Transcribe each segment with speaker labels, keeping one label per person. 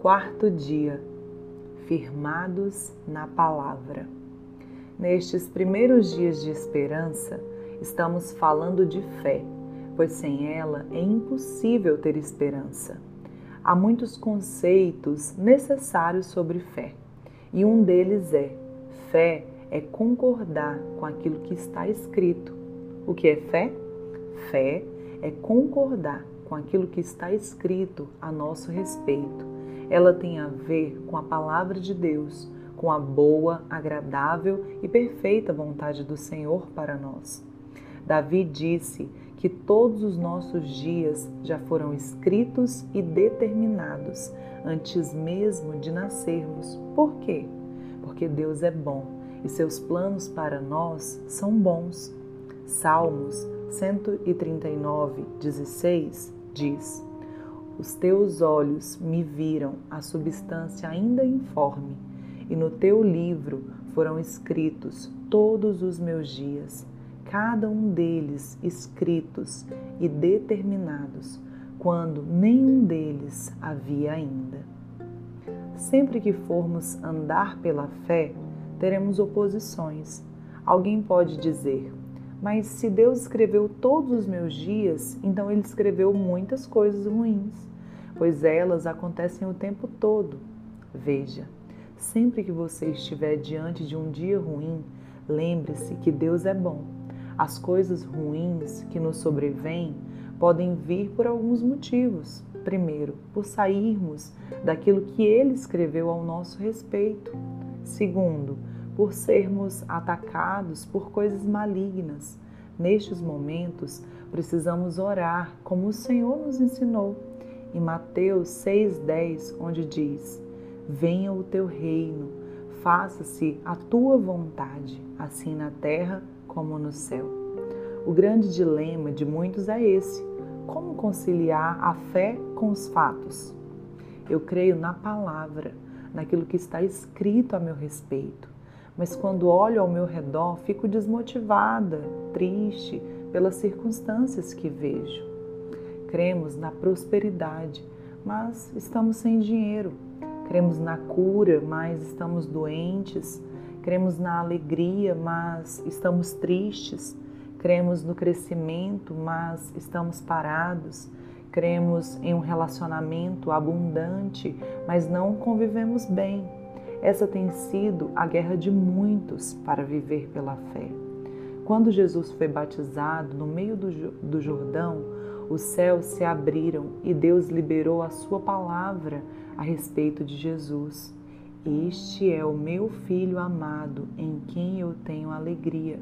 Speaker 1: quarto dia, firmados na palavra. Nestes primeiros dias de esperança, estamos falando de fé, pois sem ela é impossível ter esperança. Há muitos conceitos necessários sobre fé, e um deles é: fé é concordar com aquilo que está escrito. O que é fé? Fé é concordar com aquilo que está escrito a nosso respeito. Ela tem a ver com a palavra de Deus, com a boa, agradável e perfeita vontade do Senhor para nós. Davi disse que todos os nossos dias já foram escritos e determinados antes mesmo de nascermos. Por quê? Porque Deus é bom e seus planos para nós são bons. Salmos 139, 16 diz: Os teus olhos me viram a substância ainda informe, e no teu livro foram escritos todos os meus dias, cada um deles escritos e determinados, quando nenhum deles havia ainda. Sempre que formos andar pela fé, teremos oposições. Alguém pode dizer: mas se Deus escreveu todos os meus dias, então Ele escreveu muitas coisas ruins, pois elas acontecem o tempo todo. Veja, sempre que você estiver diante de um dia ruim, lembre-se que Deus é bom. As coisas ruins que nos sobrevêm podem vir por alguns motivos. Primeiro, por sairmos daquilo que Ele escreveu ao nosso respeito. Segundo, por sermos atacados por coisas malignas. Nestes momentos, precisamos orar como o Senhor nos ensinou. Em Mateus 6,10, onde diz: Venha o teu reino, faça-se a tua vontade, assim na terra como no céu. O grande dilema de muitos é esse: como conciliar a fé com os fatos? Eu creio na palavra, naquilo que está escrito a meu respeito mas quando olho ao meu redor fico desmotivada, triste pelas circunstâncias que vejo. Cremos na prosperidade, mas estamos sem dinheiro. Cremos na cura, mas estamos doentes. Cremos na alegria, mas estamos tristes. Cremos no crescimento, mas estamos parados. Cremos em um relacionamento abundante, mas não convivemos bem essa tem sido a guerra de muitos para viver pela fé. Quando Jesus foi batizado no meio do, Jordão, os céus se abriram e Deus liberou a sua palavra a respeito de Jesus. Este é o meu filho amado, em quem eu tenho alegria.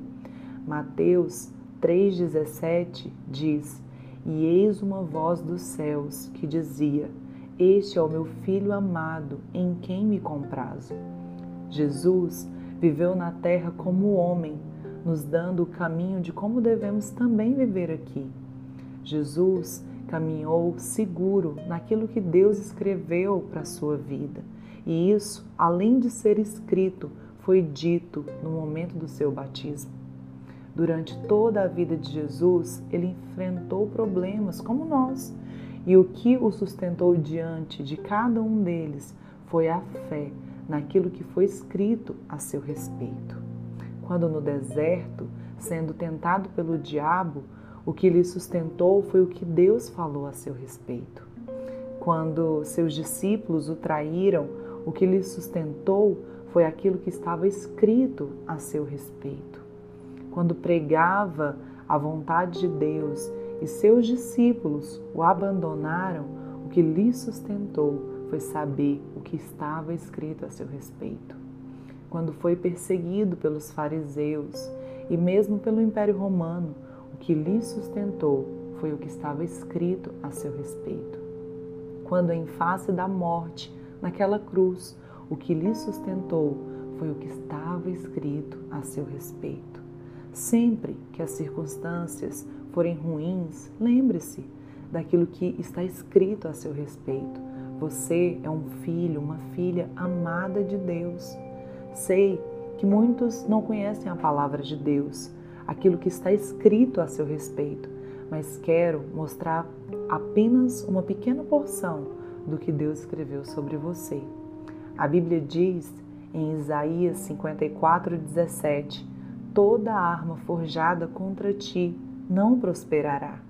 Speaker 1: Mateus 3,17 diz: E eis uma voz dos céus que dizia: este é o meu filho amado, em quem me comprazo. Jesus viveu na terra como homem, nos dando o caminho de como devemos também viver aqui. Jesus caminhou seguro naquilo que Deus escreveu para a sua vida. E isso, além de ser escrito, foi dito no momento do seu batismo. Durante toda a vida de Jesus, ele enfrentou problemas como nós e o que o sustentou diante de cada um deles foi a fé naquilo que foi escrito a seu respeito. Quando no deserto, sendo tentado pelo diabo, o que lhe sustentou foi o que Deus falou a seu respeito. Quando seus discípulos o traíram, o que lhe sustentou foi aquilo que estava escrito a seu respeito. Quando pregava a vontade de Deus e seus discípulos o abandonaram, o que lhe sustentou foi saber o que estava escrito a seu respeito. Quando foi perseguido pelos fariseus e mesmo pelo Império Romano, que lhe sustentou foi o que estava escrito a seu respeito. Quando, em face da morte, naquela cruz, o que lhe sustentou foi o que estava escrito a seu respeito. Sempre que as circunstâncias forem ruins, lembre-se daquilo que está escrito a seu respeito. Você é um filho, uma filha amada de Deus. Sei que muitos não conhecem a palavra de Deus, aquilo que está escrito a seu respeito, mas quero mostrar apenas uma pequena porção do que Deus escreveu sobre você. A Bíblia diz em Isaías 54:17: Toda arma forjada contra ti não prosperará.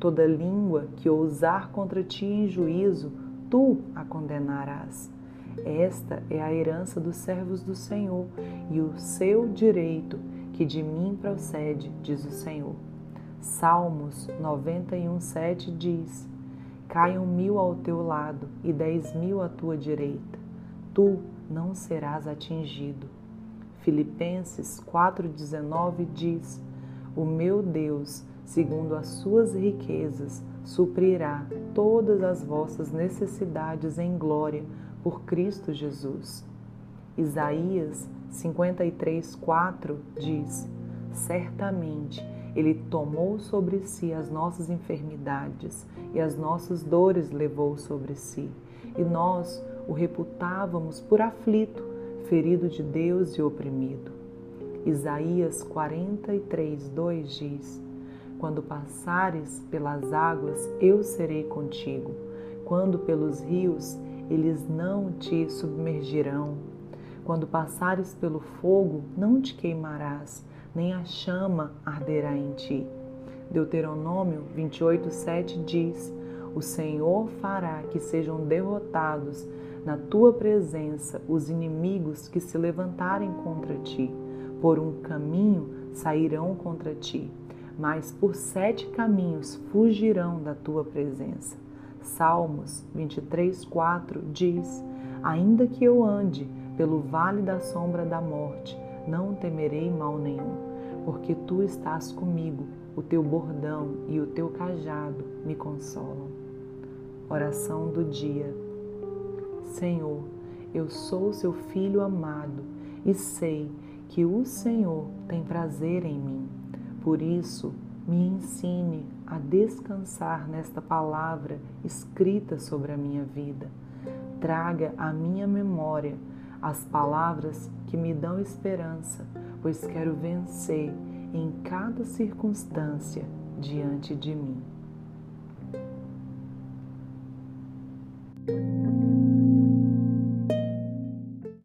Speaker 1: Toda língua que ousar contra ti em juízo, tu a condenarás. Esta é a herança dos servos do Senhor e o seu direito que de mim procede, diz o Senhor. Salmos 91,7 diz: Caiam mil ao teu lado e dez mil à tua direita, tu não serás atingido. Filipenses 4,19 diz: O meu Deus, segundo as suas riquezas, suprirá todas as vossas necessidades em glória por Cristo Jesus. Isaías 53:4 diz: Certamente ele tomou sobre si as nossas enfermidades e as nossas dores levou sobre si, e nós o reputávamos por aflito, ferido de Deus e oprimido. Isaías 43, 2 diz: Quando passares pelas águas, eu serei contigo. Quando pelos rios, eles não te submergirão. Quando passares pelo fogo, não te queimarás, nem a chama arderá em ti. Deuteronômio 28, 7 diz: O Senhor fará que sejam derrotados na tua presença os inimigos que se levantarem contra ti. Por um caminho sairão contra ti, mas por sete caminhos fugirão da tua presença. Salmos 23, 4 diz: Ainda que eu ande pelo vale da sombra da morte, não temerei mal nenhum, porque tu estás comigo, o teu bordão e o teu cajado me consolam. Oração do dia. Senhor, eu sou seu filho amado e sei que o Senhor tem prazer em mim. Por isso, me ensine a descansar nesta palavra escrita sobre a minha vida. Traga à minha memória as palavras que me dão esperança, pois quero vencer em cada circunstância diante de mim.